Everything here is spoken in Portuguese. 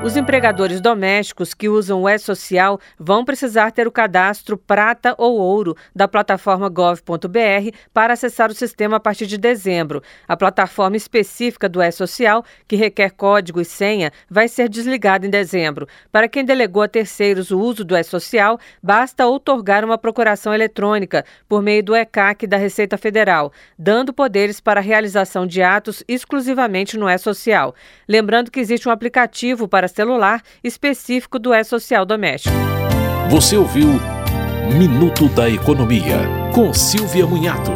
Os empregadores domésticos que usam o E-Social vão precisar ter o cadastro prata ou ouro da plataforma gov.br para acessar o sistema a partir de dezembro. A plataforma específica do E-Social, que requer código e senha, vai ser desligada em dezembro. Para quem delegou a terceiros o uso do E-Social, basta outorgar uma procuração eletrônica por meio do ECAC da Receita Federal, dando poderes para a realização de atos exclusivamente no E-Social. Lembrando que existe um aplicativo para celular específico do E-Social Doméstico. Você ouviu Minuto da Economia, com Silvia Munhato.